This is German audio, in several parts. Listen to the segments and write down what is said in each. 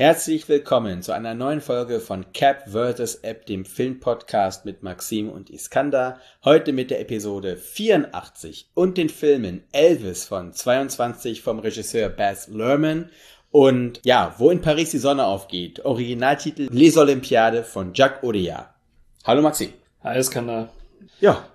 Herzlich willkommen zu einer neuen Folge von Cap vs. App, dem Filmpodcast mit Maxim und Iskander. Heute mit der Episode 84 und den Filmen Elvis von 22 vom Regisseur Baz Luhrmann und ja, wo in Paris die Sonne aufgeht. Originaltitel Les Olympiades von Jacques Audiard. Hallo Maxim. Hi Iskander. Ja,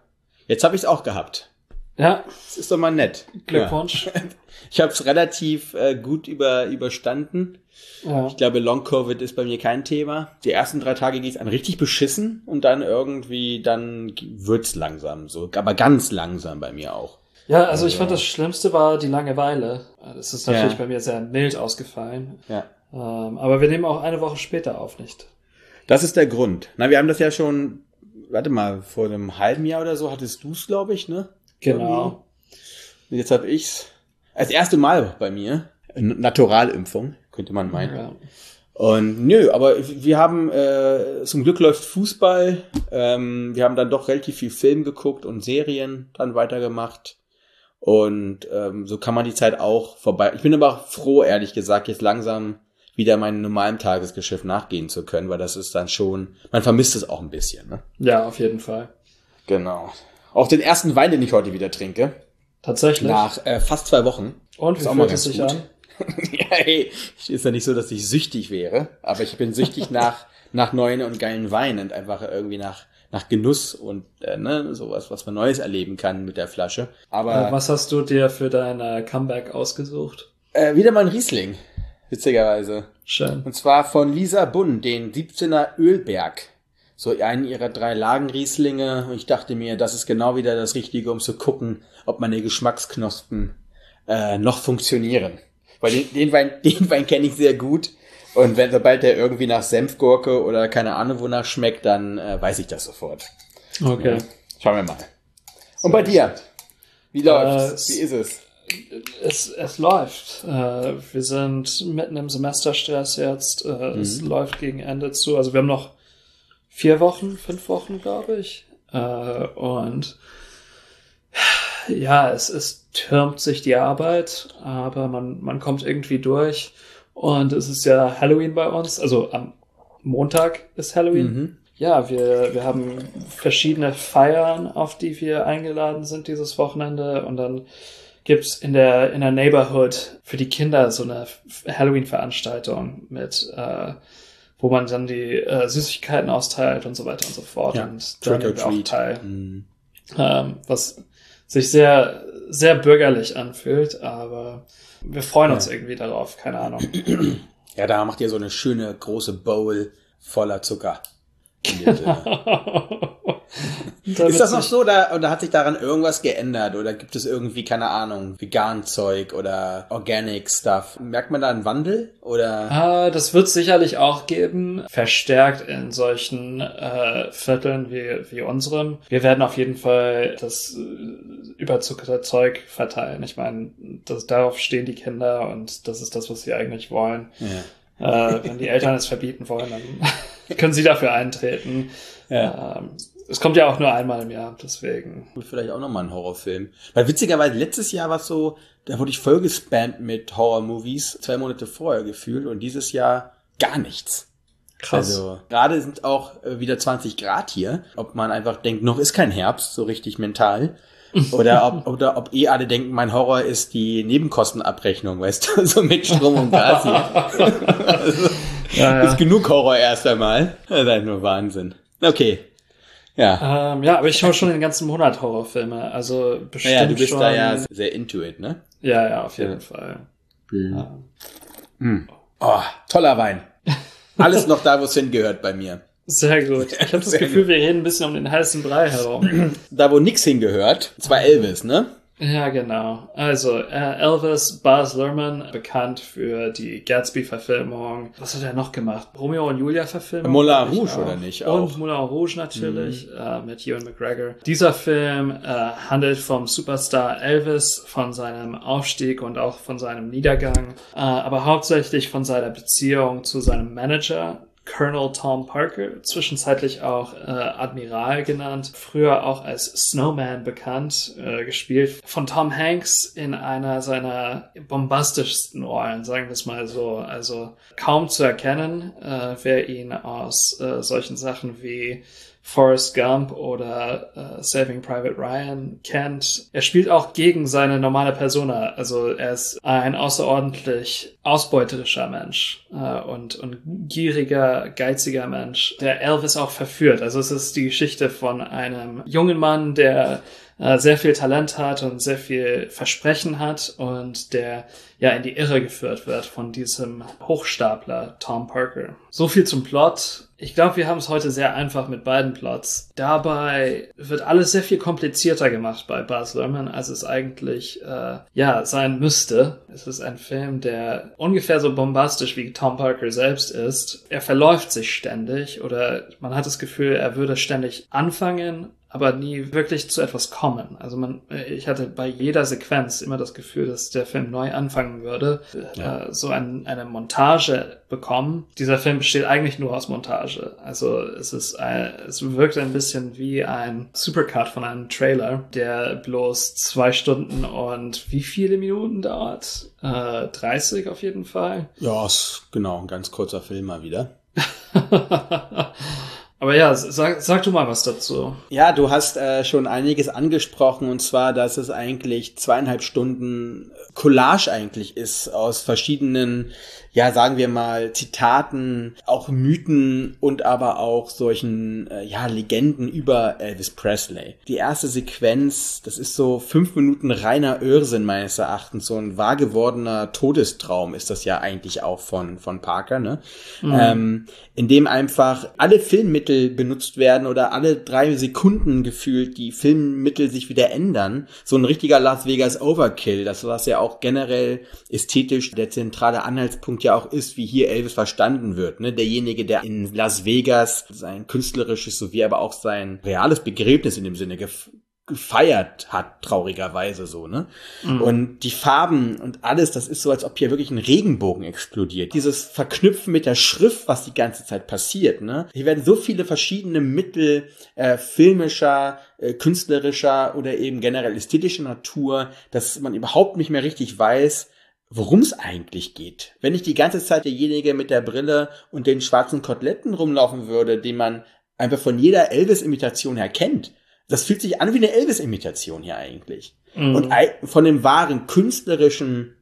jetzt habe ich es auch gehabt. Ja. Das ist doch mal nett. Glückwunsch. Ja. Ich habe es relativ äh, gut über, überstanden. Ja. Ich glaube, Long Covid ist bei mir kein Thema. Die ersten drei Tage ging es an richtig beschissen und dann irgendwie, dann wird's langsam so, aber ganz langsam bei mir auch. Ja, also ich fand das Schlimmste war die Langeweile. Das ist natürlich Ja. bei mir sehr mild ausgefallen. Ja. Ähm, aber wir nehmen auch eine Woche später auf, nicht? Das ist der Grund. Na, wir haben das ja schon, warte mal, vor einem halben Jahr oder so hattest du's, glaube ich, ne? Genau. Und jetzt habe ich's das erste Mal bei mir. Naturalimpfung, könnte man meinen. Ja. Und nö, aber wir haben, äh, zum Glück läuft Fußball. Ähm, wir haben dann doch relativ viel Film geguckt und Serien dann weitergemacht. Und ähm, so kann man die Zeit auch vorbei. Ich bin aber auch froh, ehrlich gesagt, jetzt langsam wieder meinem normalen Tagesgeschäft nachgehen zu können, weil das ist dann schon, man vermisst es auch ein bisschen. Ne? ja, auf jeden Fall. Genau. Auch den ersten Wein, den ich heute wieder trinke, Tatsächlich. nach äh, fast zwei Wochen. Und Ist wie fühlt es sich gut. an? ja, ey, ist ja nicht so, dass ich süchtig wäre, aber ich bin süchtig nach, nach neuen und geilen Weinen und einfach irgendwie nach, nach Genuss und äh, ne, sowas, was man Neues erleben kann mit der Flasche. Aber Äh, Was hast du dir für dein äh, Comeback ausgesucht? äh, wieder mal ein Riesling, witzigerweise. Schön. Und zwar von Lisa Bunn, den 17er Ölberg. So einen ihrer drei Lagenrieslinge. Und ich dachte mir, das ist genau wieder das Richtige, um zu gucken, ob meine Geschmacksknospen äh, noch funktionieren. Weil den, den Wein, den Wein kenne ich sehr gut. Und wenn, sobald der irgendwie nach Senfgurke oder keine Ahnung wonach schmeckt, dann äh, weiß ich das sofort. Okay. Schauen wir mal. Und bei dir? Wie läuft's? Äh, Wie ist es? Es, es läuft. Äh, wir sind mitten im Semesterstress jetzt. Äh, Es Mhm. läuft gegen Ende zu. Also wir haben noch vier Wochen, fünf Wochen, glaube ich. Äh, und ja, es, es türmt sich die Arbeit, aber man, man kommt irgendwie durch. Und es ist ja Halloween bei uns. Also am Montag ist Halloween. Mhm. Ja, wir, wir haben verschiedene Feiern, auf die wir eingeladen sind dieses Wochenende. Und dann gibt's in der, in der Neighborhood für die Kinder so eine Halloween-Veranstaltung mit, äh, wo man dann die äh, Süßigkeiten austeilt und so weiter und so fort. Ja, und da nehmen wir auch teil. Mhm. Ähm, was sich sehr, sehr bürgerlich anfühlt, aber wir freuen uns irgendwie darauf, keine Ahnung. Ja, da macht ihr so eine schöne große Bowl voller Zucker. Sinne. Ist das noch so oder, oder hat sich daran irgendwas geändert? Oder gibt es irgendwie, keine Ahnung, vegan Zeug oder Organic Stuff? Merkt man da einen Wandel? Oder? Ah, das wird sicherlich auch geben, verstärkt in solchen äh, Vierteln wie, wie unserem. Wir werden auf jeden Fall das äh, überzuckerte Zeug verteilen. Ich meine, das, darauf stehen die Kinder und das ist das, was sie eigentlich wollen. Ja. Äh, wenn die Eltern es verbieten wollen, dann können sie dafür eintreten. Ja. Ähm, es kommt ja auch nur einmal im Jahr, deswegen. Vielleicht auch nochmal ein Horrorfilm. Weil witzigerweise, letztes Jahr war es so, da wurde ich voll gespammt mit Horror-Movies, zwei Monate vorher gefühlt und dieses Jahr gar nichts. Krass. Also gerade sind auch äh, wieder 20 Grad hier. Ob man einfach denkt, noch ist kein Herbst, so richtig mental. Oder ob, oder ob eh alle denken, mein Horror ist die Nebenkostenabrechnung, weißt du, so mit Strom und Gas hier. also, ja, ja. Ist genug Horror erst einmal. Das ist halt nur Wahnsinn. Okay. Ja. Ähm, ja, aber ich schaue schon den ganzen Monat Horrorfilme. Also bestimmt Naja, du bist schon. da ja sehr into it, ne? ja, ja, auf jeden Ja. Fall. Oh, toller Wein. Alles noch da, wo es hingehört bei mir. Sehr gut. Ich habe das Gefühl, wir reden ein bisschen um den heißen Brei herum. Da, wo nix hingehört, zwar Elvis, ne? Ja, genau. Also äh, Elvis Baz Luhrmann, bekannt für die Gatsby-Verfilmung. Was hat er noch gemacht? Romeo und Julia-Verfilmung? Moulin Rouge, oder nicht? Auch. Und Moulin Rouge natürlich, äh, mit Ewan McGregor. Dieser Film äh, handelt vom Superstar Elvis, von seinem Aufstieg und auch von seinem Niedergang, äh, aber hauptsächlich von seiner Beziehung zu seinem Manager, Colonel Tom Parker, zwischenzeitlich auch äh, Admiral genannt, früher auch als Snowman bekannt, äh, gespielt von Tom Hanks in einer seiner bombastischsten Rollen, sagen wir es mal so. Also kaum zu erkennen, äh, wer ihn aus äh, solchen Sachen wie Forrest Gump oder äh, Saving Private Ryan kennt. Er spielt auch gegen seine normale Persona. Also er ist ein außerordentlich ausbeuterischer Mensch äh, und, und gieriger, geiziger Mensch, der Elvis auch verführt. Also es ist die Geschichte von einem jungen Mann, der äh, sehr viel Talent hat und sehr viel Versprechen hat und der ja in die Irre geführt wird von diesem Hochstapler Tom Parker. So viel zum Plot. Ich glaube, wir haben es heute sehr einfach mit beiden Plots. Dabei wird alles sehr viel komplizierter gemacht bei Baz Luhrmann, als es eigentlich äh, ja sein müsste. Es ist ein Film, der ungefähr so bombastisch wie Tom Parker selbst ist. Er verläuft sich ständig oder man hat das Gefühl, er würde ständig anfangen aber nie wirklich zu etwas kommen. Also man, ich hatte bei jeder Sequenz immer das Gefühl, dass der Film neu anfangen würde, Ja. äh, so ein, eine Montage bekommen. Dieser Film besteht eigentlich nur aus Montage. Also es ist, ein, es wirkt ein bisschen wie ein Supercut von einem Trailer, der bloß zwei Stunden und wie viele Minuten dauert? Äh, 30 auf jeden Fall. Ja, ist genau, ein ganz kurzer Film mal wieder. Aber ja, sag, sag du mal was dazu. Ja, du hast äh, schon einiges angesprochen und zwar, dass es eigentlich zweieinhalb Stunden Collage eigentlich ist aus verschiedenen, ja, sagen wir mal, Zitaten, auch Mythen und aber auch solchen, äh, ja, Legenden über Elvis Presley. Die erste Sequenz, das ist so fünf Minuten reiner Irrsinn meines Erachtens, so ein wahr gewordener Todestraum ist das ja eigentlich auch von, von Parker, ne? Ähm, in dem einfach alle Filmmittel benutzt werden oder alle drei Sekunden gefühlt die Filmmittel sich wieder ändern. So ein richtiger Las Vegas Overkill, das was ja auch generell ästhetisch der zentrale Anhaltspunkt ja auch ist, wie hier Elvis verstanden wird. Ne? Derjenige, der in Las Vegas sein künstlerisches sowie aber auch sein reales Begräbnis in dem Sinne gef gefeiert hat, traurigerweise so, ne? Und die Farben und alles, das ist so, als ob hier wirklich ein Regenbogen explodiert. Dieses Verknüpfen mit der Schrift, was die ganze Zeit passiert, ne? Hier werden so viele verschiedene Mittel äh, filmischer, äh, künstlerischer oder eben generell ästhetischer Natur, dass man überhaupt nicht mehr richtig weiß, worum es eigentlich geht. Wenn nicht die ganze Zeit derjenige mit der Brille und den schwarzen Koteletten rumlaufen würde, den man einfach von jeder Elvis-Imitation her kennt. Das fühlt sich an wie eine Elvis-Imitation hier eigentlich. Und ei- von dem wahren künstlerischen,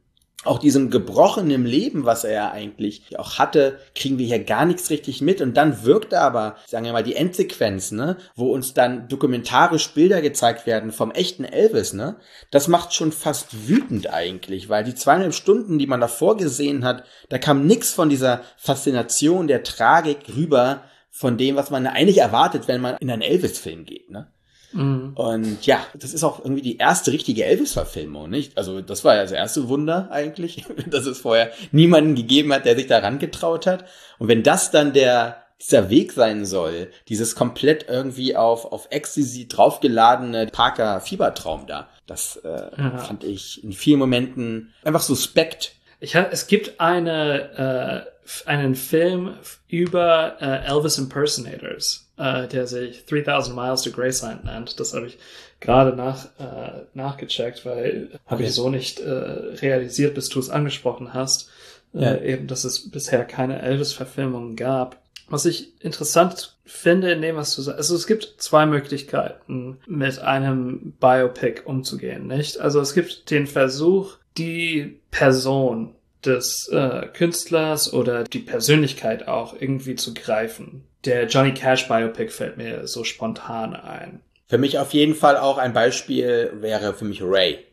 auch diesem gebrochenen Leben, was er ja eigentlich auch hatte, kriegen wir hier gar nichts richtig mit. Und dann wirkt aber, sagen wir mal, die Endsequenz, ne, wo uns dann dokumentarisch Bilder gezeigt werden vom echten Elvis, ne, das macht schon fast wütend eigentlich, weil die zweieinhalb Stunden, die man davor gesehen hat, da kam nix von dieser Faszination der Tragik rüber, von dem, was man eigentlich erwartet, wenn man in einen Elvis-Film geht, ne? Und ja, das ist auch irgendwie die erste richtige Elvis-Verfilmung, nicht? Also das war ja das erste Wunder eigentlich, dass es vorher niemanden gegeben hat, der sich daran getraut hat. Und wenn das dann der dieser Weg sein soll, dieses komplett irgendwie auf auf Ecstasy draufgeladene Parker Fiebertraum da, das äh, Ja. fand ich in vielen Momenten einfach suspekt. Ich hab, es gibt eine, äh, einen Film über äh, Elvis Impersonators, äh, der sich 3000 Miles to Graceland nennt. Das habe ich gerade nach, äh, nachgecheckt, weil habe ich so nicht äh, realisiert, bis du es angesprochen hast. Ja. Äh, eben, dass es bisher keine Elvis-Verfilmungen gab. Was ich interessant finde in dem, was du sagst, also es gibt zwei Möglichkeiten, mit einem Biopic umzugehen, nicht? Also es gibt den Versuch, die Person des äh, Künstlers oder die Persönlichkeit auch irgendwie zu greifen. Der Johnny Cash Biopic fällt mir so spontan ein. Für mich auf jeden Fall auch ein Beispiel wäre für mich Ray,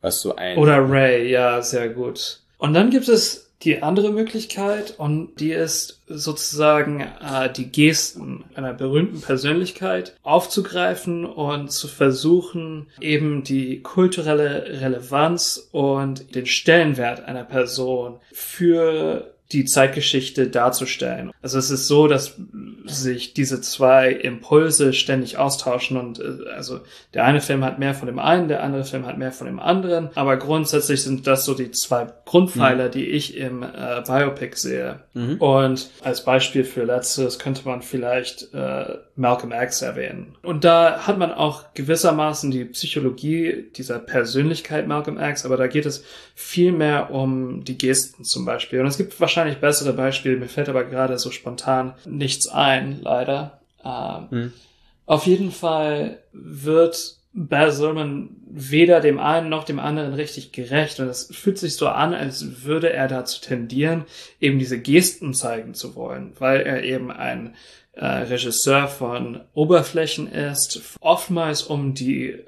was so ein Oder Ray, ja, sehr gut. Und dann gibt es die andere Möglichkeit und die ist sozusagen äh, die Gesten einer berühmten Persönlichkeit aufzugreifen und zu versuchen, eben die kulturelle Relevanz und den Stellenwert einer Person für die Zeitgeschichte darzustellen. Also es ist so, dass sich diese zwei Impulse ständig austauschen und äh, also der eine Film hat mehr von dem einen, der andere Film hat mehr von dem anderen, aber grundsätzlich sind das so die zwei Grundpfeiler, mhm. die ich im äh, Biopic sehe. Mhm. Und als Beispiel für letztes könnte man vielleicht äh, Malcolm X erwähnen. Und da hat man auch gewissermaßen die Psychologie dieser Persönlichkeit Malcolm X, aber da geht es viel mehr um die Gesten zum Beispiel. Und es gibt wahrscheinlich bessere Beispiele, mir fällt aber gerade so spontan nichts ein, leider. Ähm, hm. Auf jeden Fall wird Baz Luhrmann weder dem einen noch dem anderen richtig gerecht. Und es fühlt sich so an, als würde er dazu tendieren, eben diese Gesten zeigen zu wollen, weil er eben ein äh, Regisseur von Oberflächen ist, oftmals um die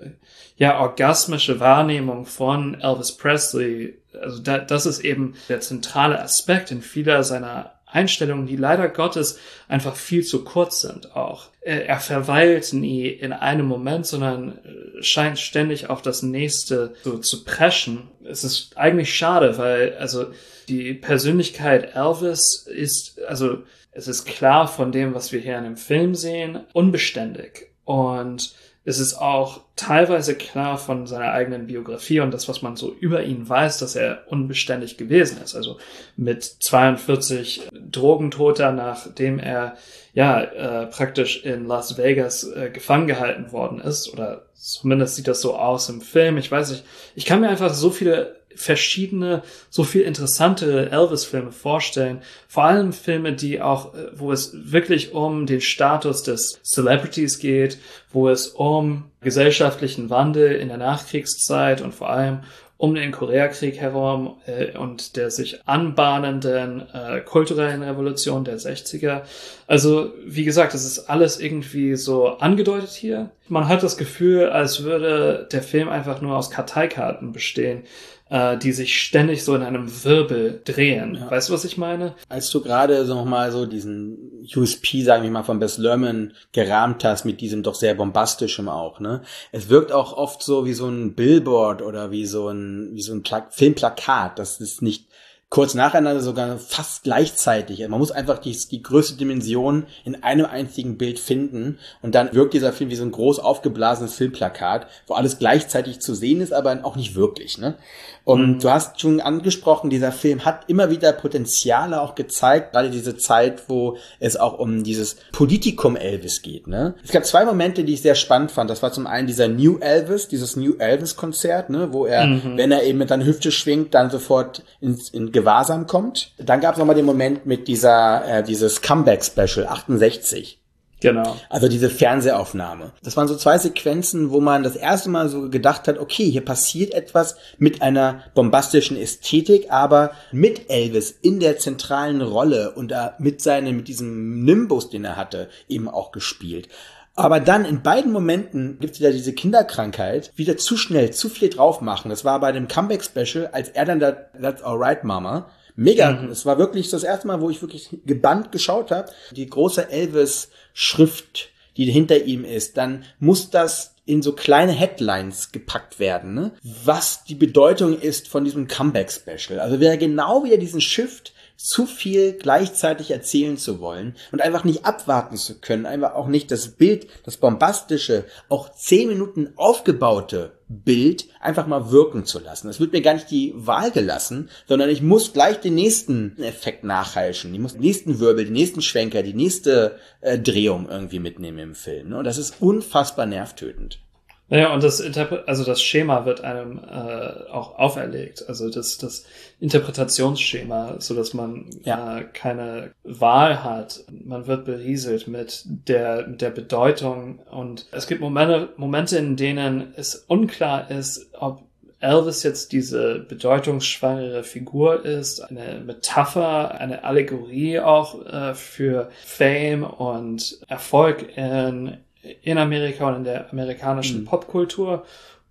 ja orgasmische Wahrnehmung von Elvis Presley, also da, das ist eben der zentrale Aspekt in vieler seiner Einstellungen, die leider Gottes einfach viel zu kurz sind auch. Er, er verweilt nie in einem Moment, sondern äh, scheint ständig auf das nächste so zu preschen. Es ist eigentlich schade, weil also die Persönlichkeit Elvis ist, also es ist klar von dem, was wir hier in dem Film sehen, unbeständig. Und es ist auch teilweise klar von seiner eigenen Biografie und das, was man so über ihn weiß, dass er unbeständig gewesen ist. Also mit 42 Drogentoter, nachdem er ja äh, praktisch in Las Vegas äh, gefangen gehalten worden ist, oder zumindest sieht das so aus im Film. Ich weiß nicht, ich kann mir einfach so viele verschiedene, so viel interessantere Elvis-Filme vorstellen. Vor allem Filme, die auch, äh, wo es wirklich um den Status des Celebrities geht, wo es um gesellschaftlichen Wandel in der Nachkriegszeit und vor allem um den Koreakrieg herum äh, und der sich anbahnenden äh, kulturellen Revolution der 60er. Also, wie gesagt, es ist alles irgendwie so angedeutet hier. Man hat das Gefühl, als würde der Film einfach nur aus Karteikarten bestehen äh, die sich ständig so in einem Wirbel drehen. Ja. Weißt du, was ich meine? Als du gerade so nochmal so diesen USP, sagen wir mal, von Bess Lerman gerahmt hast, mit diesem doch sehr bombastischem auch, ne? Es wirkt auch oft so wie so ein Billboard oder wie so ein, wie so ein Pla Filmplakat. Das ist nicht kurz nacheinander sogar fast gleichzeitig. Man muss einfach die, die größte Dimension in einem einzigen Bild finden und dann wirkt dieser Film wie so ein groß aufgeblasenes Filmplakat, wo alles gleichzeitig zu sehen ist, aber auch nicht wirklich. Ne? Und mhm. du hast schon angesprochen, dieser Film hat immer wieder Potenziale auch gezeigt, gerade diese Zeit, wo es auch um dieses Politikum Elvis geht. Ne? Es gab zwei Momente, die ich sehr spannend fand. Das war zum einen dieser New Elvis, dieses New Elvis Konzert, ne, wo er, mhm. wenn er eben mit seiner Hüfte schwingt, dann sofort ins, in Gewahrsam kommt. Dann gab es nochmal den Moment mit dieser, äh, dieses Comeback Special 68 Genau. Also diese Fernsehaufnahme. Das waren so zwei Sequenzen, wo man das erste Mal so gedacht hat, okay, hier passiert etwas mit einer bombastischen Ästhetik, aber mit Elvis in der zentralen Rolle und da mit seinem, mit diesem Nimbus, den er hatte, eben auch gespielt. Aber dann in beiden Momenten gibt es wieder diese Kinderkrankheit, wieder zu schnell, zu viel drauf machen. Das war bei dem Comeback-Special, als er dann da, That's Alright Mama, Mega. Mhm. Es war wirklich das erste Mal, wo ich wirklich gebannt geschaut habe. Die große Elvis-Schrift, die hinter ihm ist, dann muss das in so kleine Headlines gepackt werden, ne? was die Bedeutung ist von diesem Comeback-Special. Also wer genau wieder diesen Shift zu viel gleichzeitig erzählen zu wollen und einfach nicht abwarten zu können, einfach auch nicht das Bild, das bombastische, auch zehn Minuten aufgebaute Bild einfach mal wirken zu lassen. Es wird mir gar nicht die Wahl gelassen, sondern ich muss gleich den nächsten Effekt nachheischen. Ich muss den nächsten Wirbel, den nächsten Schwenker, die nächste äh, Drehung irgendwie mitnehmen im Film. Ne? Und das ist unfassbar nervtötend. Naja, und das Interpre also das Schema wird einem äh, auch auferlegt. Also das, das Interpretationsschema, so dass man ja. äh, keine Wahl hat. Man wird berieselt mit der, mit der Bedeutung. Und es gibt Momente, Momente, in denen es unklar ist, ob Elvis jetzt diese bedeutungsschwangere Figur ist, eine Metapher, eine Allegorie auch äh, für Fame und Erfolg in in Amerika und in der amerikanischen mhm. Popkultur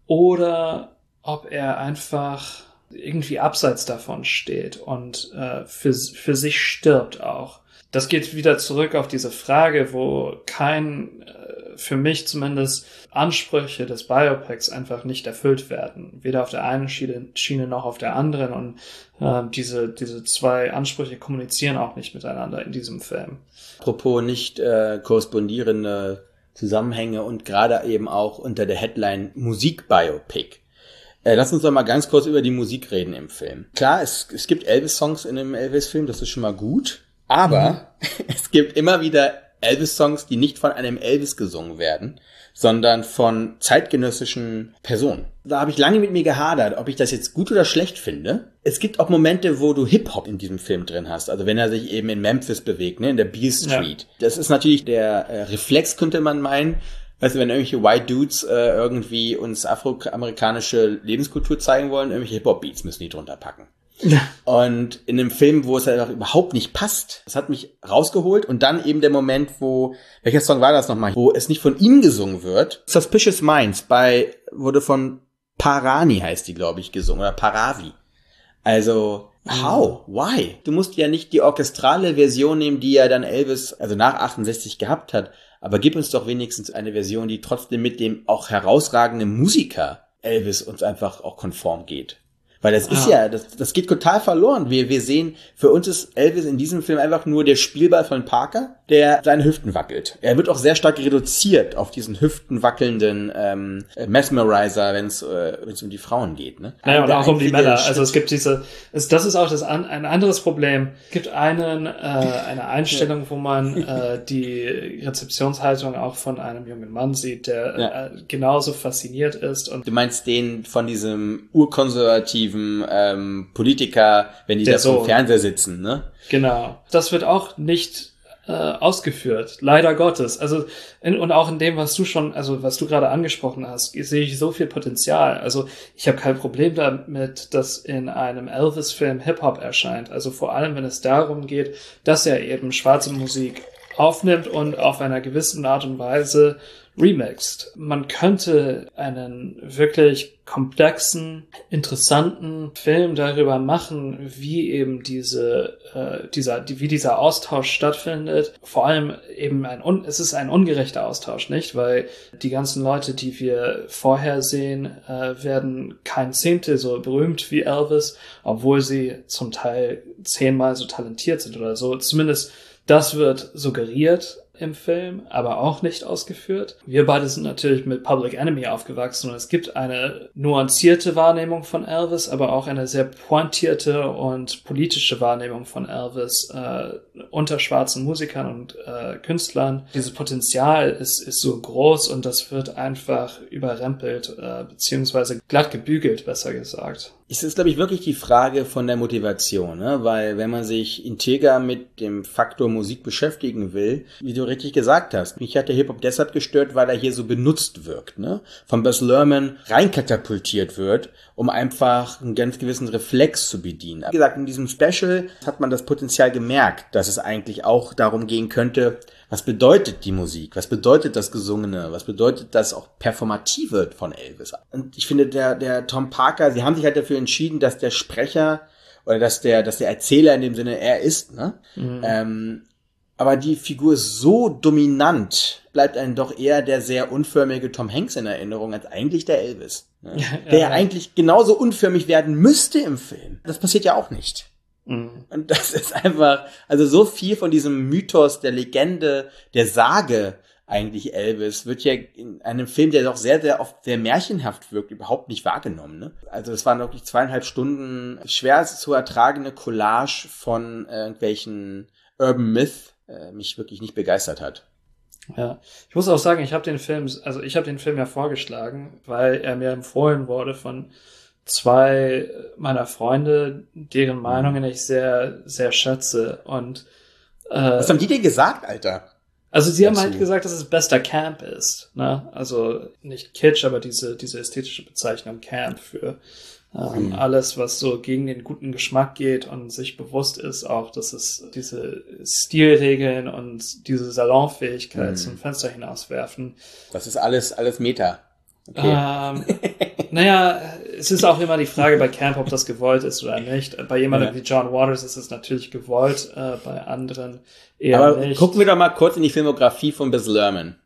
oder ob er einfach irgendwie abseits davon steht und äh, für, für sich stirbt auch. Das geht wieder zurück auf diese Frage, wo kein, äh, für mich zumindest, Ansprüche des Biopics einfach nicht erfüllt werden. Weder auf der einen Schiene, Schiene noch auf der anderen. Und äh, diese, diese zwei Ansprüche kommunizieren auch nicht miteinander in diesem Film. Apropos nicht äh, korrespondierende Zusammenhänge und gerade eben auch unter der Headline Musikbiopic. Äh, lass uns doch mal ganz kurz über die Musik reden im Film. Klar, es, es gibt Elvis-Songs in einem Elvis-Film, das ist schon mal gut. Aber mhm. es gibt immer wieder Elvis-Songs, die nicht von einem Elvis gesungen werden, sondern von zeitgenössischen Personen. Da habe ich lange mit mir gehadert, ob ich das jetzt gut oder schlecht finde. Es gibt auch Momente, wo du Hip-Hop in diesem Film drin hast. Also wenn er sich eben in Memphis bewegt, ne, in der Beale Street. Ja. Das ist natürlich der äh, Reflex, könnte man meinen. Weißt du, wenn irgendwelche White Dudes äh, irgendwie uns afroamerikanische Lebenskultur zeigen wollen, irgendwelche Hip-Hop-Beats müssen die drunter packen. Ja. Und in einem Film, wo es einfach überhaupt nicht passt, das hat mich rausgeholt. Und dann eben der Moment, wo, welcher Song war das nochmal, wo es nicht von ihm gesungen wird. Suspicious Minds bei, wurde von Parani heißt die, glaube ich, gesungen, oder Paravi. Also, how? Why? Du musst ja nicht die orchestrale Version nehmen, die ja dann Elvis, also nach 68 gehabt hat. Aber gib uns doch wenigstens eine Version, die trotzdem mit dem auch herausragenden Musiker Elvis uns einfach auch konform geht. Weil das ist ja, das, das geht total verloren. Wir, wir sehen, für uns ist Elvis in diesem Film einfach nur der Spielball von Parker, der seine Hüften wackelt. Er wird auch sehr stark reduziert auf diesen Hüften wackelnden ähm, Mesmerizer, wenn es äh, wenn's um die Frauen geht. Ne? Naja, und auch um die Männer. Also es gibt diese, es, das ist auch das an, ein anderes Problem. Es gibt einen, äh, eine Einstellung, wo man äh, die Rezeptionshaltung auch von einem jungen Mann sieht, der ja. äh, genauso fasziniert ist. Und du meinst den von diesem urkonservativen konservativen ähm, Politiker, wenn die da vom Fernseher sitzen, ne? Genau. Das wird auch nicht äh, ausgeführt, leider Gottes. Also in, und auch in dem, was du schon, also was du gerade angesprochen hast, sehe ich so viel Potenzial. Also ich habe kein Problem damit, dass in einem Elvis-Film Hip-Hop erscheint. Also vor allem, wenn es darum geht, dass er eben schwarze Musik aufnimmt und auf einer gewissen Art und Weise remixed. Man könnte einen wirklich komplexen, interessanten Film darüber machen, wie eben diese, äh, dieser, die, wie dieser Austausch stattfindet. Vor allem eben ein, un, es ist ein ungerechter Austausch, nicht? Weil die ganzen Leute, die wir vorher sehen, äh, werden kein Zehntel so berühmt wie Elvis, obwohl sie zum Teil zehnmal so talentiert sind oder so. Zumindest das wird suggeriert im Film, aber auch nicht ausgeführt. Wir beide sind natürlich mit Public Enemy aufgewachsen und es gibt eine nuancierte Wahrnehmung von Elvis, aber auch eine sehr pointierte und politische Wahrnehmung von Elvis äh, unter schwarzen Musikern und äh, Künstlern. Dieses Potenzial ist, ist so groß und das wird einfach überrempelt, äh, beziehungsweise glatt gebügelt, besser gesagt. Es ist, glaube ich, wirklich die Frage von der Motivation, ne? weil wenn man sich integer mit dem Faktor Musik beschäftigen will, wie du richtig gesagt hast, mich hat der Hip-Hop deshalb gestört, weil er hier so benutzt wirkt, ne? von Buzz Lerman reinkatapultiert wird, um einfach einen ganz gewissen Reflex zu bedienen. Wie gesagt, in diesem Special hat man das Potenzial gemerkt, dass es eigentlich auch darum gehen könnte, was bedeutet die Musik? Was bedeutet das Gesungene? Was bedeutet das auch Performative von Elvis? Und ich finde, der, der Tom Parker, sie haben sich halt dafür entschieden, dass der Sprecher oder dass der, dass der Erzähler in dem Sinne er ist, ne? Mhm. Ähm, aber die Figur ist so dominant, bleibt einem doch eher der sehr unförmige Tom Hanks in Erinnerung als eigentlich der Elvis. Ne? Ja, der ja, ja eigentlich genauso unförmig werden müsste im Film. Das passiert ja auch nicht. Mhm. Und das ist einfach, also so viel von diesem Mythos, der Legende, der Sage eigentlich Elvis, wird ja in einem Film, der doch sehr, sehr oft sehr märchenhaft wirkt, überhaupt nicht wahrgenommen. Ne? Also es waren wirklich zweieinhalb Stunden schwer zu ertragene Collage von äh, irgendwelchen Urban Myth, äh, mich wirklich nicht begeistert hat. Ja, ich muss auch sagen, ich habe den Film, also ich habe den Film ja vorgeschlagen, weil er mir empfohlen wurde von zwei meiner Freunde, deren mhm. Meinungen ich sehr, sehr schätze. Und äh, was haben die dir gesagt, Alter? Also sie haben halt gesagt, dass es bester Camp ist. Ne? Also nicht Kitsch, aber diese, diese ästhetische Bezeichnung Camp für ähm, mhm. alles, was so gegen den guten Geschmack geht und sich bewusst ist auch, dass es diese Stilregeln und diese Salonfähigkeit mhm. zum Fenster hinauswerfen. Das ist alles, alles Meta. Okay. Ähm, naja, es ist auch immer die Frage bei Camp, ob das gewollt ist oder nicht. Bei jemandem Ja. wie John Waters ist es natürlich gewollt, äh, bei anderen eher Aber nicht. gucken wir doch mal kurz in die Filmografie von Baz Luhrmann.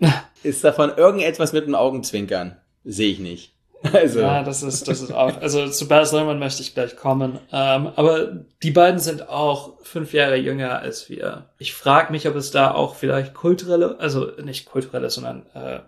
Ist davon irgendetwas mit dem Augenzwinkern? Sehe ich nicht. Also, Ja, das ist, das ist auch, also zu Baz Luhrmann möchte ich gleich kommen. Ähm, aber die beiden sind auch fünf Jahre jünger als wir. Ich frage mich, ob es da auch vielleicht kulturelle, also nicht kulturelle, sondern äh,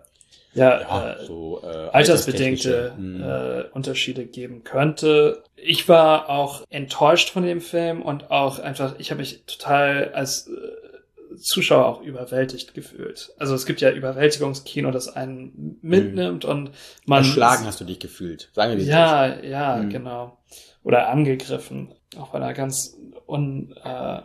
ja, ja, äh, so äh, altersbedingte Hm. äh, Unterschiede geben könnte. Ich war auch enttäuscht von dem Film und auch einfach, ich habe mich total als äh, Zuschauer auch überwältigt gefühlt. Also es gibt ja Überwältigungskino, das einen mitnimmt und man Erschlagen hast du dich gefühlt. Sagen wir es ist. ja, ja, Hm. genau. Oder angegriffen. Auf einer ganz un, äh,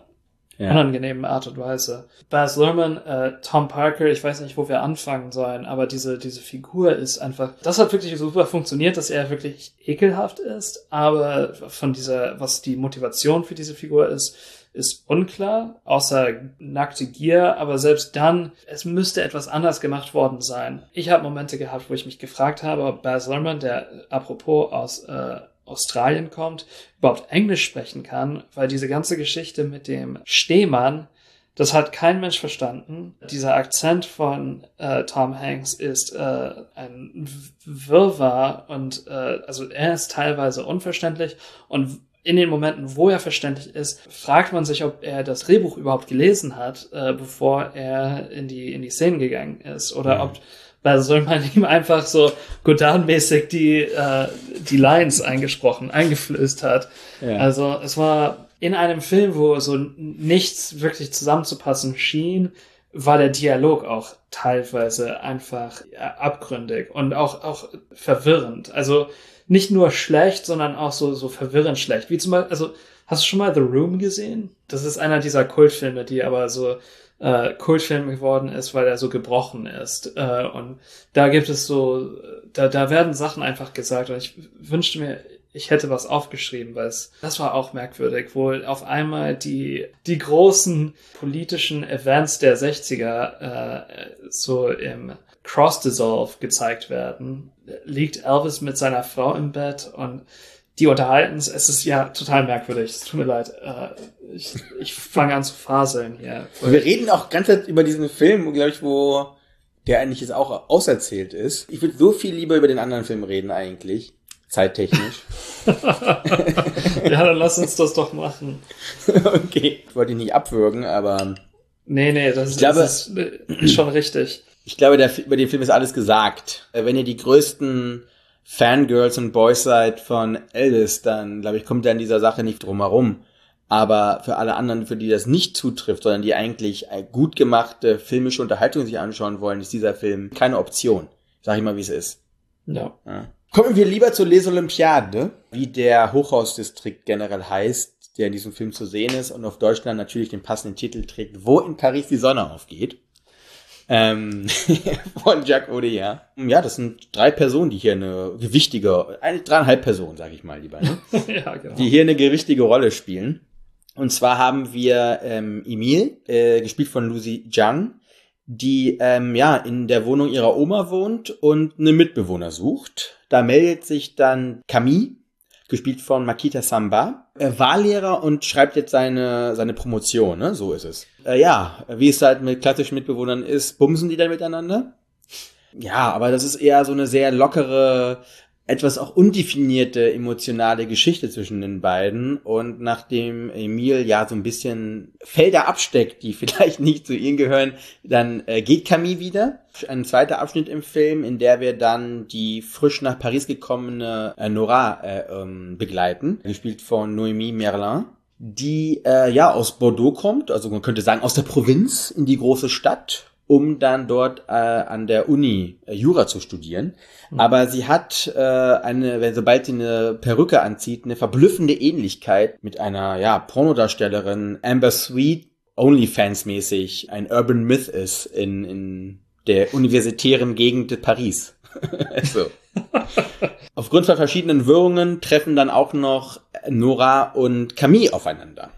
Ja. unangenehmen Art und Weise. Baz Luhrmann, äh, Tom Parker, ich weiß nicht, wo wir anfangen sollen, aber diese, diese Figur ist einfach, das hat wirklich super funktioniert, dass er wirklich ekelhaft ist, aber von dieser, was die Motivation für diese Figur ist, ist unklar, außer nackte Gier, aber selbst dann, es müsste etwas anders gemacht worden sein. Ich habe Momente gehabt, wo ich mich gefragt habe, ob Baz Luhrmann, der apropos aus äh, Australien kommt, überhaupt Englisch sprechen kann, weil diese ganze Geschichte mit dem Stehmann, das hat kein Mensch verstanden. Dieser Akzent von äh, Tom Hanks ist äh, ein Wirrwarr und äh, also er ist teilweise unverständlich und in den Momenten, wo er verständlich ist, fragt man sich, ob er das Drehbuch überhaupt gelesen hat, äh, bevor er in die in die Szenen gegangen ist oder Ja. ob weil soll man ihm einfach so Godard-mäßig die, äh, die Lines eingesprochen, eingeflößt hat. Ja. Also es war in einem Film, wo so nichts wirklich zusammenzupassen schien, war der Dialog auch teilweise einfach ja, abgründig und auch, auch verwirrend. Also nicht nur schlecht, sondern auch so, so verwirrend schlecht. Wie zum Beispiel, also hast du schon mal The Room gesehen? Das ist einer dieser Kultfilme, die aber so äh, Kultfilm geworden ist, weil er so gebrochen ist. Äh, und da gibt es so, da, da werden Sachen einfach gesagt und ich wünschte mir, ich hätte was aufgeschrieben, weil es, das war auch merkwürdig, wo auf einmal die, die großen politischen Events der 60er äh, so im Cross-Dissolve gezeigt werden. Liegt Elvis mit seiner Frau im Bett und die unterhalten es. Ist ja total merkwürdig. Es tut mir leid. Äh, ich ich fange an zu faseln hier. Und wir reden auch ganz über diesen Film, glaube ich, wo der eigentlich jetzt auch auserzählt ist. Ich würde so viel lieber über den anderen Film reden eigentlich. Zeittechnisch. ja, dann lass uns das doch machen. okay. Ich wollte ihn nicht abwürgen, aber Nee, nee, das, Ich glaube- das ist äh, schon richtig. ich glaube, der, über den Film ist alles gesagt. Äh, Wenn ihr die größten Fangirls und Boys seid von Elvis, dann glaube ich, kommt ihr an dieser Sache nicht drum herum. Aber für alle anderen, für die das nicht zutrifft, sondern die eigentlich äh, gut gemachte filmische Unterhaltung sich anschauen wollen, ist dieser Film keine Option. Sag ich mal, wie es ist. Ja. Ja. Kommen wir lieber zu Les Olympiades, wie der Hochhausdistrikt generell heißt, der in diesem Film zu sehen ist und auf Deutschland natürlich den passenden Titel trägt, wo in Paris die Sonne aufgeht. Ähm, von Jacques Audiard. Ja, das sind drei Personen, die hier eine gewichtige, eine, dreieinhalb Personen, sage ich mal lieber, ne? ja, genau. die hier eine gewichtige Rolle spielen. Und zwar haben wir ähm, Emile, äh, gespielt von Lucy Zhang, die ähm, ja in der Wohnung ihrer Oma wohnt und eine Mitbewohner sucht. Da meldet sich dann Camille, gespielt von Makita Samba, äh, Wahllehrer und schreibt jetzt seine seine Promotion, ne? So ist es. Äh, ja, wie es halt mit klassischen Mitbewohnern ist, bumsen die dann miteinander? Ja, aber das ist eher so eine sehr lockere, etwas auch undefinierte emotionale Geschichte zwischen den beiden. Und nachdem Emil ja so ein bisschen Felder absteckt, die vielleicht nicht zu ihnen gehören, dann äh, geht Camille wieder. Ein zweiter Abschnitt im Film, in der wir dann die frisch nach Paris gekommene äh, Nora äh, ähm, begleiten, gespielt von Noémie Merlin die äh, ja aus Bordeaux kommt, also man könnte sagen aus der Provinz in die große Stadt, um dann dort äh, an der Uni äh, Jura zu studieren. Aber sie hat äh, eine, wenn sobald sie eine Perücke anzieht, eine verblüffende Ähnlichkeit mit einer ja Pornodarstellerin Amber Sweet, OnlyFans-mäßig ein Urban Myth ist in, in der universitären Gegend Paris. so. Aufgrund von verschiedenen Wirrungen treffen dann auch noch Nora und Camille aufeinander.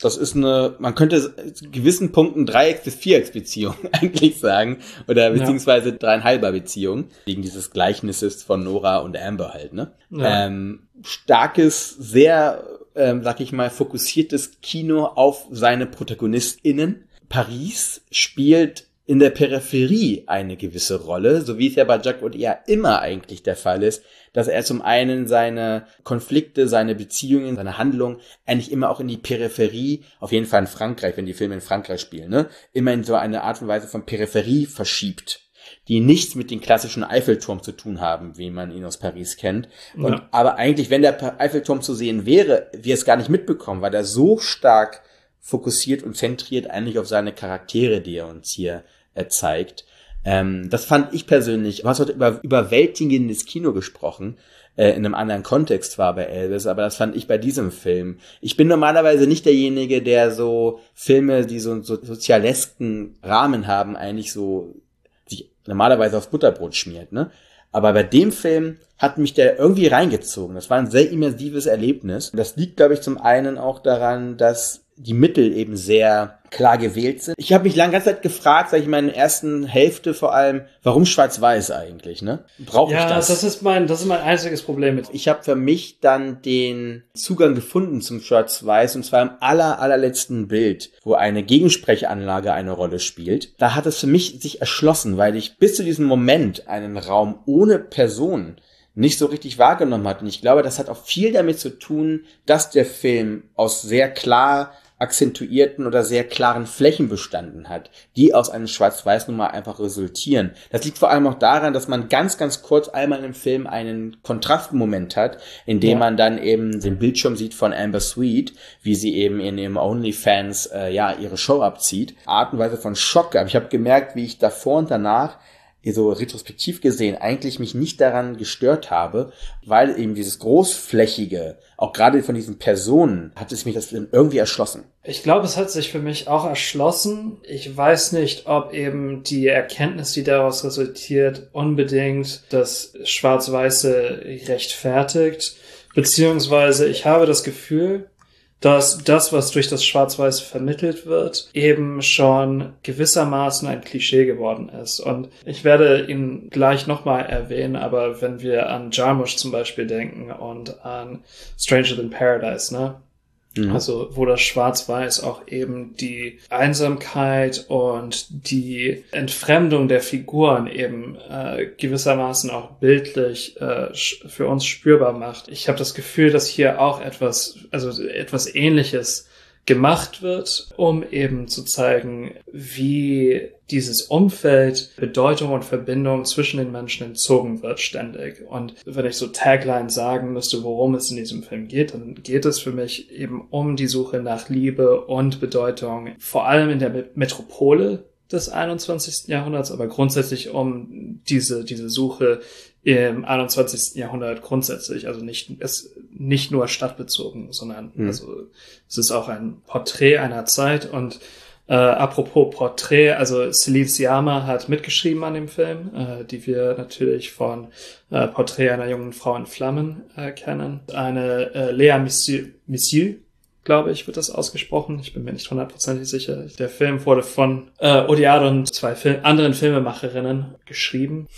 Das ist eine, man könnte gewissen Punkten Dreiecks- bis Vierecks-Beziehung eigentlich sagen. Oder beziehungsweise dreieinhalber Beziehung. Wegen dieses Gleichnisses von Nora und Amber halt, ne? Ja. Ähm, starkes, sehr, ähm, sag ich mal, fokussiertes Kino auf seine ProtagonistInnen. Paris spielt in der Peripherie eine gewisse Rolle, so wie es ja bei Jack und eher immer eigentlich der Fall ist, dass er zum einen seine Konflikte, seine Beziehungen, seine Handlung eigentlich immer auch in die Peripherie, auf jeden Fall in Frankreich, wenn die Filme in Frankreich spielen, ne, immer in so eine Art und Weise von Peripherie verschiebt, die nichts mit dem klassischen Eiffelturm zu tun haben, wie man ihn aus Paris kennt. Und, Ja. Aber eigentlich, wenn der Eiffelturm zu sehen wäre, wir es gar nicht mitbekommen, weil er so stark fokussiert und zentriert eigentlich auf seine Charaktere, die er uns hier äh, zeigt. Ähm, das fand ich persönlich, du hast heute über überwältigendes Kino gesprochen, äh, in einem anderen Kontext war bei Elvis, aber das fand ich bei diesem Film. Ich bin normalerweise nicht derjenige, der so Filme, die so, so sozialesken Rahmen haben, eigentlich so sich normalerweise aufs Butterbrot schmiert, ne? Aber bei dem Film hat mich der irgendwie reingezogen. Das war ein sehr immersives Erlebnis. Das liegt, glaube ich, zum einen auch daran, dass die Mittel eben sehr klar gewählt sind. Ich habe mich lange ganze Zeit gefragt, sag ich in der ersten Hälfte vor allem, warum schwarz-weiß eigentlich, ne? Brauche Ja, ich das? das ist mein, das ist mein einziges Problem mit. ich habe für mich dann den Zugang gefunden zum Schwarz-Weiß und zwar im aller, allerletzten Bild, wo eine Gegensprechanlage eine Rolle spielt. Da hat es für mich sich erschlossen, weil ich bis zu diesem Moment einen Raum ohne Person nicht so richtig wahrgenommen hat. Und ich glaube, das hat auch viel damit zu tun, dass der Film aus sehr klar akzentuierten oder sehr klaren Flächen bestanden hat, die aus einem Schwarz-Weiß nun mal einfach resultieren. Das liegt vor allem auch daran, dass man ganz, ganz kurz einmal im Film einen Kontrastmoment hat, in dem Ja. man dann eben den Bildschirm sieht von Amber Sweet, wie sie eben in ihrem OnlyFans äh, ja ihre Show abzieht. Art und Weise von Schock. Aber ich habe gemerkt, wie ich davor und danach so retrospektiv gesehen eigentlich mich nicht daran gestört habe, weil eben dieses großflächige, auch gerade von diesen Personen, hat es mich das irgendwie erschlossen. Ich glaube, es hat sich für mich auch erschlossen. Ich weiß nicht, ob eben die Erkenntnis, die daraus resultiert, unbedingt das Schwarz-Weiße rechtfertigt. Beziehungsweise ich habe das Gefühl, dass das, was durch das Schwarz-Weiß vermittelt wird, eben schon gewissermaßen ein Klischee geworden ist. Und ich werde ihn gleich nochmal erwähnen, aber wenn wir an Jarmusch zum Beispiel denken und an Stranger Than Paradise, ne? Also, wo das Schwarz-Weiß auch eben die Einsamkeit und die Entfremdung der Figuren eben äh, gewissermaßen auch bildlich äh, für uns spürbar macht. Ich habe das Gefühl, dass hier auch etwas, also etwas ähnliches gemacht wird, um eben zu zeigen, wie dieses Umfeld Bedeutung und Verbindung zwischen den Menschen entzogen wird ständig. Und wenn ich so Tagline sagen müsste, worum es in diesem Film geht, dann geht es für mich eben um die Suche nach Liebe und Bedeutung, vor allem in der Me- Metropole des 21. Jahrhunderts, aber grundsätzlich um diese, diese Suche im 21. Jahrhundert grundsätzlich, also nicht, es, nicht nur stadtbezogen, sondern Mhm. also es ist auch ein Porträt einer Zeit und äh, apropos Porträt, also Celine Siama hat mitgeschrieben an dem Film, äh, die wir natürlich von äh, Porträt einer jungen Frau in Flammen äh, kennen. Eine äh, Lea Missieu, Missieu glaube ich, wird das ausgesprochen. Ich bin mir nicht hundertprozentig sicher. Der Film wurde von äh, Odiado und zwei Fil anderen Filmemacherinnen geschrieben.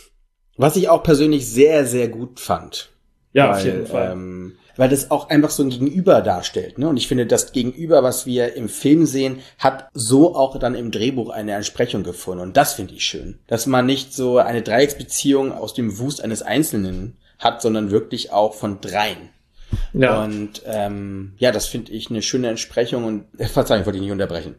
Was ich auch persönlich sehr, sehr gut fand. Ja, weil, auf jeden Fall. Ähm, weil das auch einfach so ein Gegenüber darstellt. Ne? Und ich finde, das Gegenüber, was wir im Film sehen, hat so auch dann im Drehbuch eine Entsprechung gefunden. Und das finde ich schön. Dass man nicht so eine Dreiecksbeziehung aus dem Wust eines Einzelnen hat, sondern wirklich auch von dreien. ja. Und ähm, ja, das finde ich eine schöne Entsprechung. Und äh, Verzeihung, ich wollte dich nicht unterbrechen.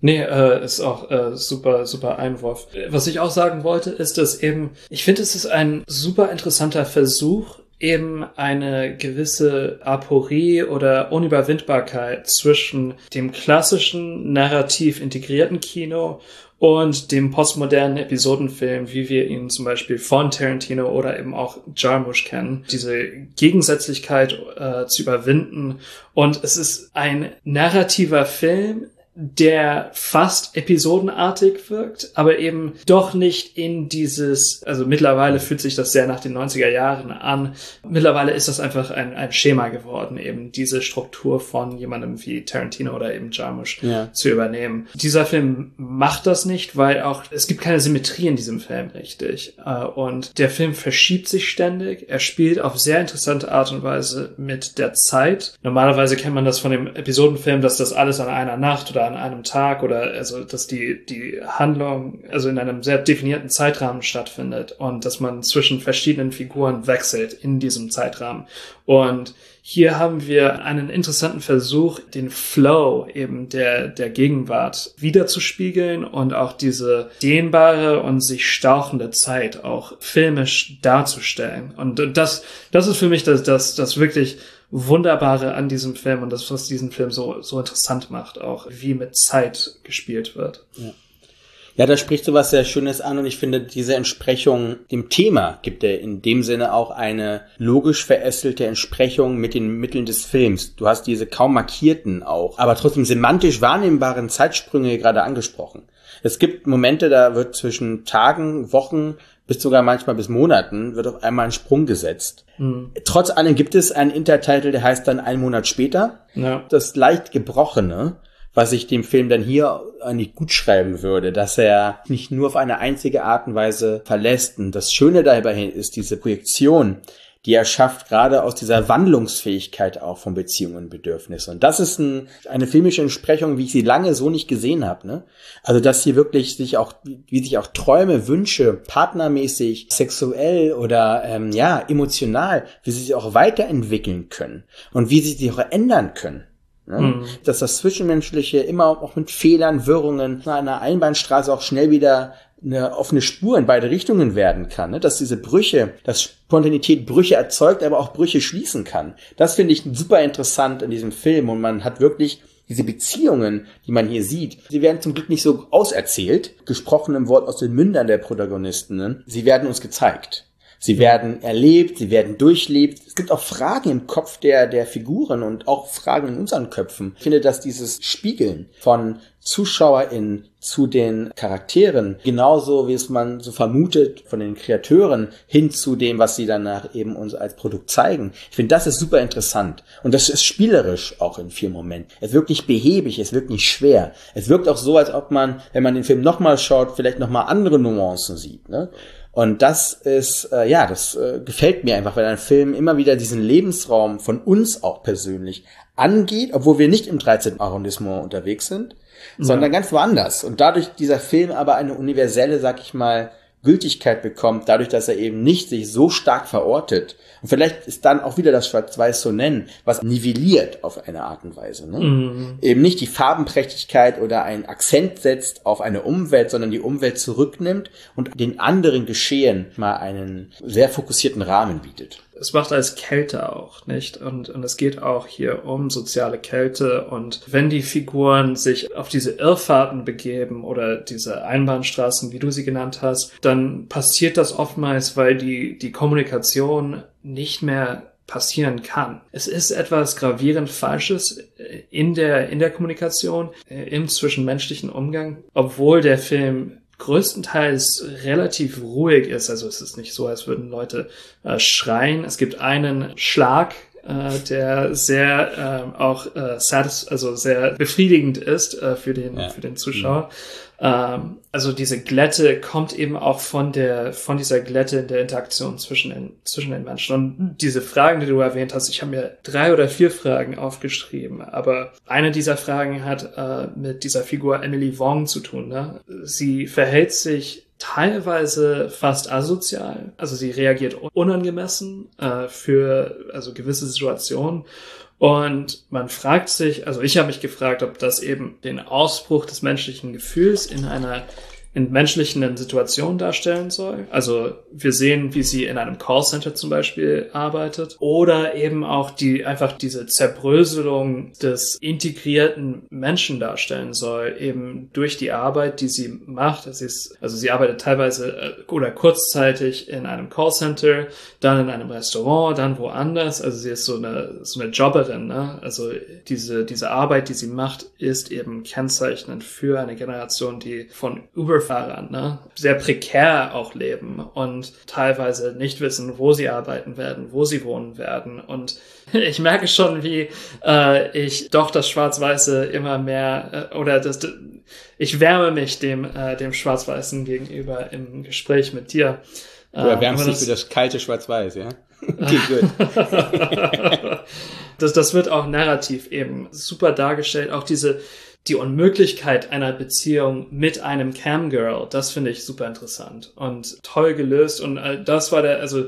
Nee, äh, ist auch äh, super, super Einwurf. Was ich auch sagen wollte, ist, dass eben, ich finde, es ist ein super interessanter Versuch, eben eine gewisse Aporie oder Unüberwindbarkeit zwischen dem klassischen narrativ integrierten Kino und dem postmodernen Episodenfilm, wie wir ihn zum Beispiel von Tarantino oder eben auch Jarmusch kennen, diese Gegensätzlichkeit äh, zu überwinden. Und es ist ein narrativer Film, der fast episodenartig wirkt, aber eben doch nicht in dieses, also mittlerweile fühlt sich das sehr nach den 90er Jahren an. Mittlerweile ist das einfach ein, ein Schema geworden, eben diese Struktur von jemandem wie Tarantino oder eben Jarmusch Ja. zu übernehmen. Dieser Film macht das nicht, weil auch, es gibt keine Symmetrie in diesem Film richtig. Äh, Und der Film verschiebt sich ständig. Er spielt auf sehr interessante Art und Weise mit der Zeit. Normalerweise kennt man das von dem Episodenfilm, dass das alles an einer Nacht oder an einem Tag oder also dass die die Handlung also in einem sehr definierten Zeitrahmen stattfindet und dass man zwischen verschiedenen Figuren wechselt in diesem Zeitrahmen und hier haben wir einen interessanten Versuch, den Flow eben der, der Gegenwart wiederzuspiegeln und auch diese dehnbare und sich stauchende Zeit auch filmisch darzustellen. Und das, das ist für mich das, das, das wirklich Wunderbare an diesem Film und das, was diesen Film so, so interessant macht, auch wie mit Zeit gespielt wird. Ja, da sprichst du was sehr Schönes an und ich finde, diese Entsprechung dem Thema gibt er in dem Sinne auch eine logisch verästelte Entsprechung mit den Mitteln des Films. Du hast diese kaum markierten auch, aber trotzdem semantisch wahrnehmbaren Zeitsprünge gerade angesprochen. Es gibt Momente, da wird zwischen Tagen, Wochen bis sogar manchmal bis Monaten wird auf einmal ein Sprung gesetzt. Trotz allem gibt es einen Intertitel, der heißt dann einen Monat später. Ja. Das leicht gebrochene, was ich dem Film dann hier eigentlich gut schreiben würde, dass er nicht nur auf eine einzige Art und Weise verlässt. Und das Schöne dabei ist diese Projektion, die er schafft, gerade aus dieser Wandlungsfähigkeit auch von Beziehungen und Bedürfnissen. Und das ist ein, eine filmische Entsprechung, wie ich sie lange so nicht gesehen habe. Ne? Also, dass hier wirklich sich auch, wie sich auch Träume, Wünsche, partnermäßig, sexuell oder ähm, ja, emotional, wie sie sich auch weiterentwickeln können und wie sie sich auch ändern können. Ne? Dass das Zwischenmenschliche immer auch mit Fehlern, Wirrungen einer Einbahnstraße auch schnell wieder eine offene Spur in beide Richtungen werden kann. Ne? Dass diese Brüche, dass Spontanität Brüche erzeugt, aber auch Brüche schließen kann. Das finde ich super interessant in diesem Film und man hat wirklich diese Beziehungen, die man hier sieht, sie werden zum Glück nicht so auserzählt, gesprochen im Wort aus den Mündern der Protagonisten. Ne? Sie werden uns gezeigt. Sie werden erlebt, sie werden durchlebt. Es gibt auch Fragen im Kopf der, der Figuren und auch Fragen in unseren Köpfen. Ich finde, dass dieses Spiegeln von ZuschauerInnen zu den Charakteren, genauso wie es man so vermutet von den Kreateuren hin zu dem, was sie danach eben uns als Produkt zeigen. Ich finde, das ist super interessant. Und das ist spielerisch auch in vielen Momenten. Es wirkt nicht behäbig, es wirkt nicht schwer. Es wirkt auch so, als ob man, wenn man den Film nochmal schaut, vielleicht nochmal andere Nuancen sieht. Ne? Und das ist, äh, ja, das äh, gefällt mir einfach, weil ein Film immer wieder diesen Lebensraum von uns auch persönlich angeht, obwohl wir nicht im 13. Arrondissement unterwegs sind, sondern ganz woanders. Und dadurch dieser Film aber eine universelle, sag ich mal, Gültigkeit bekommt, dadurch, dass er eben nicht sich so stark verortet. Und vielleicht ist dann auch wieder das Schwarz-Weiß zu nennen, was nivelliert auf eine Art und Weise. Ne? Eben nicht die Farbenprächtigkeit oder einen Akzent setzt auf eine Umwelt, sondern die Umwelt zurücknimmt und den anderen Geschehen mal einen sehr fokussierten Rahmen bietet. es macht als Kälte auch, nicht? Und, und es geht auch hier um soziale Kälte. Und wenn die Figuren sich auf diese Irrfahrten begeben oder diese Einbahnstraßen, wie du sie genannt hast, dann passiert das oftmals, weil die, die Kommunikation nicht mehr passieren kann. Es ist etwas gravierend Falsches in der, in der Kommunikation, äh, im zwischenmenschlichen Umgang, obwohl der Film größtenteils relativ ruhig ist. Also es ist nicht so, als würden Leute äh, schreien. Es gibt einen Schlag, äh, der sehr äh, auch äh, satis also sehr befriedigend ist äh, für den Ja. für den Zuschauer. Ähm, also diese Glätte kommt eben auch von der von dieser Glätte in der Interaktion zwischen den zwischen den Menschen und diese Fragen, die du erwähnt hast. Ich habe mir drei oder vier Fragen aufgeschrieben, aber eine dieser Fragen hat äh, mit dieser Figur Emily Wong zu tun. Ne? Sie verhält sich teilweise fast asozial. Also sie reagiert unangemessen äh, für also gewisse Situationen. Und man fragt sich, also ich habe mich gefragt, ob das eben den Ausbruch des menschlichen Gefühls in einer in menschlichen Situationen darstellen soll. Also wir sehen, wie sie in einem Callcenter zum Beispiel arbeitet. Oder eben auch die einfach diese Zerbröselung des integrierten Menschen darstellen soll, eben durch die Arbeit, die sie macht. Sie ist, also sie arbeitet teilweise äh, oder kurzzeitig in einem Callcenter, dann in einem Restaurant, dann woanders. Also sie ist so eine, so eine Jobberin. Ne? Also diese, diese Arbeit, die sie macht, ist eben kennzeichnend für eine Generation, die von Uber-Fahrern ne, sehr prekär auch leben und teilweise nicht wissen, wo sie arbeiten werden, wo sie wohnen werden. Und ich merke schon, wie äh, ich doch das Schwarz-Weiße immer mehr äh, oder das ich wärme mich dem äh, dem Schwarz-Weißen gegenüber im Gespräch mit dir. Du erwärmst dich für das kalte Schwarz-Weiß, ja? Okay, gut. das, das wird auch narrativ eben super dargestellt. Auch diese, die Unmöglichkeit einer Beziehung mit einem Camgirl, das finde ich super interessant und toll gelöst. Und äh, das war der, also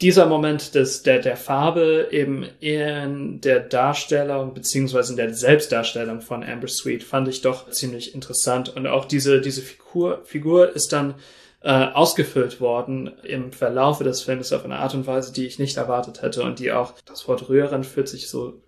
dieser Moment des, der, der Farbe eben in der Darstellung beziehungsweise in der Selbstdarstellung von Amber Sweet fand ich doch ziemlich interessant. Und auch diese, diese Figur, Figur ist dann äh, ausgefüllt worden im Verlaufe des Films auf eine Art und Weise, die ich nicht erwartet hätte und die auch, das Wort rühren fühlt sich so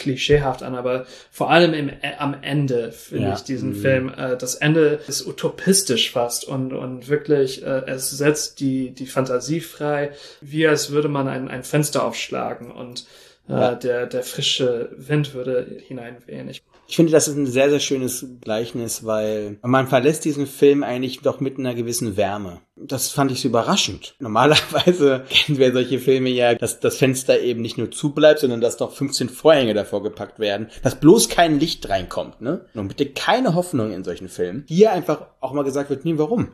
klischeehaft an, aber vor allem im, äh, am Ende finde ja. ich diesen mhm. Film, äh, das Ende ist utopistisch fast und, und wirklich, äh, es setzt die, die Fantasie frei, wie als würde man ein, ein Fenster aufschlagen und äh, ja. der, der frische Wind würde hineinwehen. Ich ich finde, das ist ein sehr, sehr schönes Gleichnis, weil man verlässt diesen Film eigentlich doch mit einer gewissen Wärme. Das fand ich so überraschend. Normalerweise kennen wir solche Filme ja, dass das Fenster eben nicht nur zubleibt, sondern dass doch 15 Vorhänge davor gepackt werden, dass bloß kein Licht reinkommt, ne? Und bitte keine Hoffnung in solchen Filmen. Hier einfach auch mal gesagt wird, nee, warum?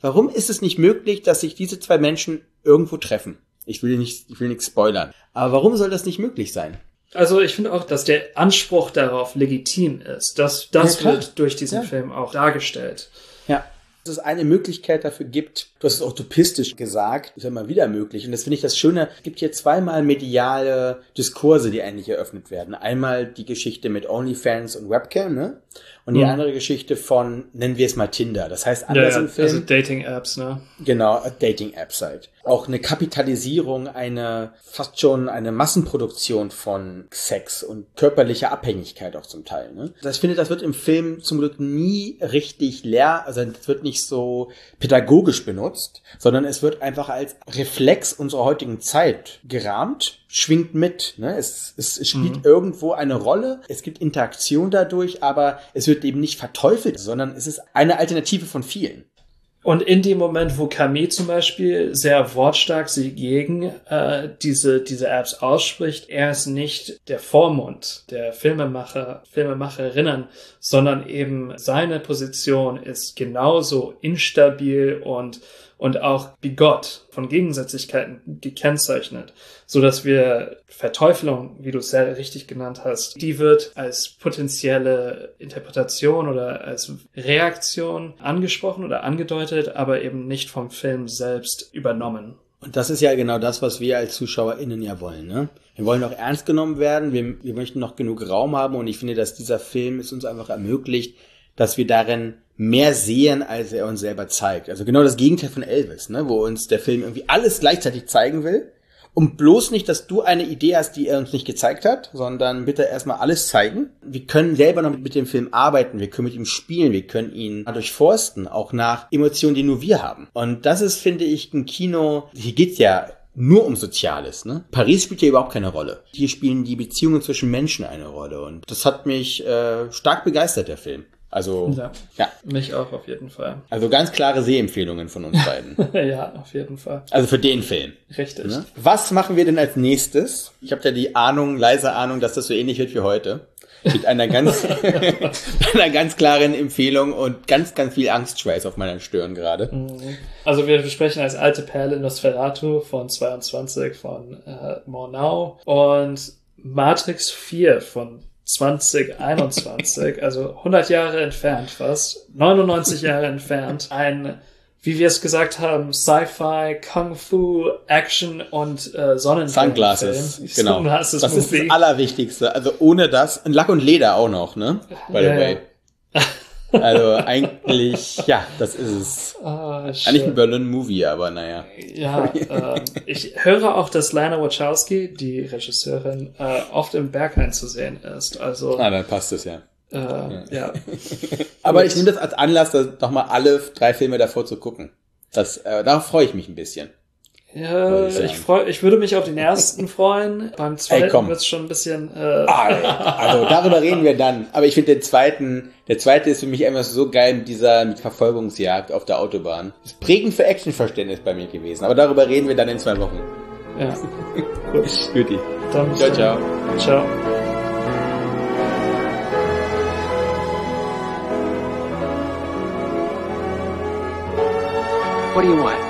Warum ist es nicht möglich, dass sich diese zwei Menschen irgendwo treffen? Ich will nicht, ich will nichts spoilern. Aber warum soll das nicht möglich sein? Also ich finde auch, dass der Anspruch darauf legitim ist. Das, das ja, wird durch diesen ja. Film auch dargestellt. Ja. Dass es eine Möglichkeit dafür gibt, du hast es utopistisch gesagt, ist mal wieder möglich. Und das finde ich das Schöne, es gibt hier zweimal mediale Diskurse, die eigentlich eröffnet werden. Einmal die Geschichte mit OnlyFans und Webcam, ne? Und die mhm. andere Geschichte von, nennen wir es mal Tinder. Das heißt, anders ja, ja. im Film. Also Dating-Apps, ne? Genau, Dating-Apps halt. Auch eine Kapitalisierung, eine, fast schon eine Massenproduktion von Sex und körperlicher Abhängigkeit auch zum Teil, ne? Das finde, das wird im Film zum Glück nie richtig leer, also es wird nicht so pädagogisch benutzt, sondern es wird einfach als Reflex unserer heutigen Zeit gerahmt schwingt mit. Ne? Es, es, es spielt mhm. irgendwo eine Rolle, es gibt Interaktion dadurch, aber es wird eben nicht verteufelt, sondern es ist eine Alternative von vielen. Und in dem Moment, wo Camille zum Beispiel sehr wortstark sie gegen äh, diese, diese Apps ausspricht, er ist nicht der Vormund der Filmemacher, Filmemacherinnen, sondern eben seine Position ist genauso instabil und und auch bigott von Gegensätzlichkeiten gekennzeichnet, so dass wir Verteufelung, wie du es sehr richtig genannt hast, die wird als potenzielle Interpretation oder als Reaktion angesprochen oder angedeutet, aber eben nicht vom Film selbst übernommen. Und das ist ja genau das, was wir als ZuschauerInnen ja wollen, ne? Wir wollen auch ernst genommen werden, wir, wir möchten noch genug Raum haben und ich finde, dass dieser Film es uns einfach ermöglicht, dass wir darin mehr sehen, als er uns selber zeigt. Also genau das Gegenteil von Elvis, ne, wo uns der Film irgendwie alles gleichzeitig zeigen will. Und bloß nicht, dass du eine Idee hast, die er uns nicht gezeigt hat, sondern bitte erstmal alles zeigen. Wir können selber noch mit dem Film arbeiten, wir können mit ihm spielen, wir können ihn durchforsten, auch nach Emotionen, die nur wir haben. Und das ist, finde ich, ein Kino, hier geht's ja nur um Soziales. Ne? Paris spielt hier überhaupt keine Rolle. Hier spielen die Beziehungen zwischen Menschen eine Rolle. Und das hat mich äh, stark begeistert, der Film. Also, ja, ja. Mich auch auf jeden Fall. Also ganz klare Sehempfehlungen von uns beiden. ja, auf jeden Fall. Also für den Film. Richtig. Ne? Was machen wir denn als nächstes? Ich habe ja die Ahnung, leise Ahnung, dass das so ähnlich wird wie heute. Mit einer ganz, einer ganz klaren Empfehlung und ganz, ganz viel Angstschweiß auf meiner Stirn gerade. Mhm. Also wir besprechen als alte Perle Nosferatu von 22 von äh, Mornau und Matrix 4 von 2021, also 100 Jahre entfernt fast, 99 Jahre entfernt, ein, wie wir es gesagt haben, Sci-Fi, Kung Fu, Action und äh, Sonnenfilm. Sunglasses, genau. Das ist das Allerwichtigste. Also ohne das, Lack und Leder auch noch, ne? By the ja, way. Ja. Also eigentlich, ja, das ist es. Ah, Eigentlich ein. Berlin-Movie, aber naja. Ja, ähm, ich höre auch, dass Lana Wachowski, die Regisseurin, äh, oft im Berghain zu sehen ist. Also, Ah, dann passt es ja. äh, ja. Aber ich nehme das als Anlass, nochmal alle drei Filme davor zu gucken. Das, äh, darauf freue ich mich ein bisschen. Ja, ich freu, ich würde mich auf den ersten freuen. Beim zweiten wird es schon ein bisschen. Äh, Also darüber reden wir dann. Aber ich finde den zweiten, der zweite ist für mich einfach so geil mit dieser mit Verfolgungsjagd auf der Autobahn. Ist prägend für Actionverständnis bei mir gewesen. Aber darüber reden wir dann in zwei Wochen. ja. Gut, Guti. dann Ciao, ciao. Ciao. What do you want?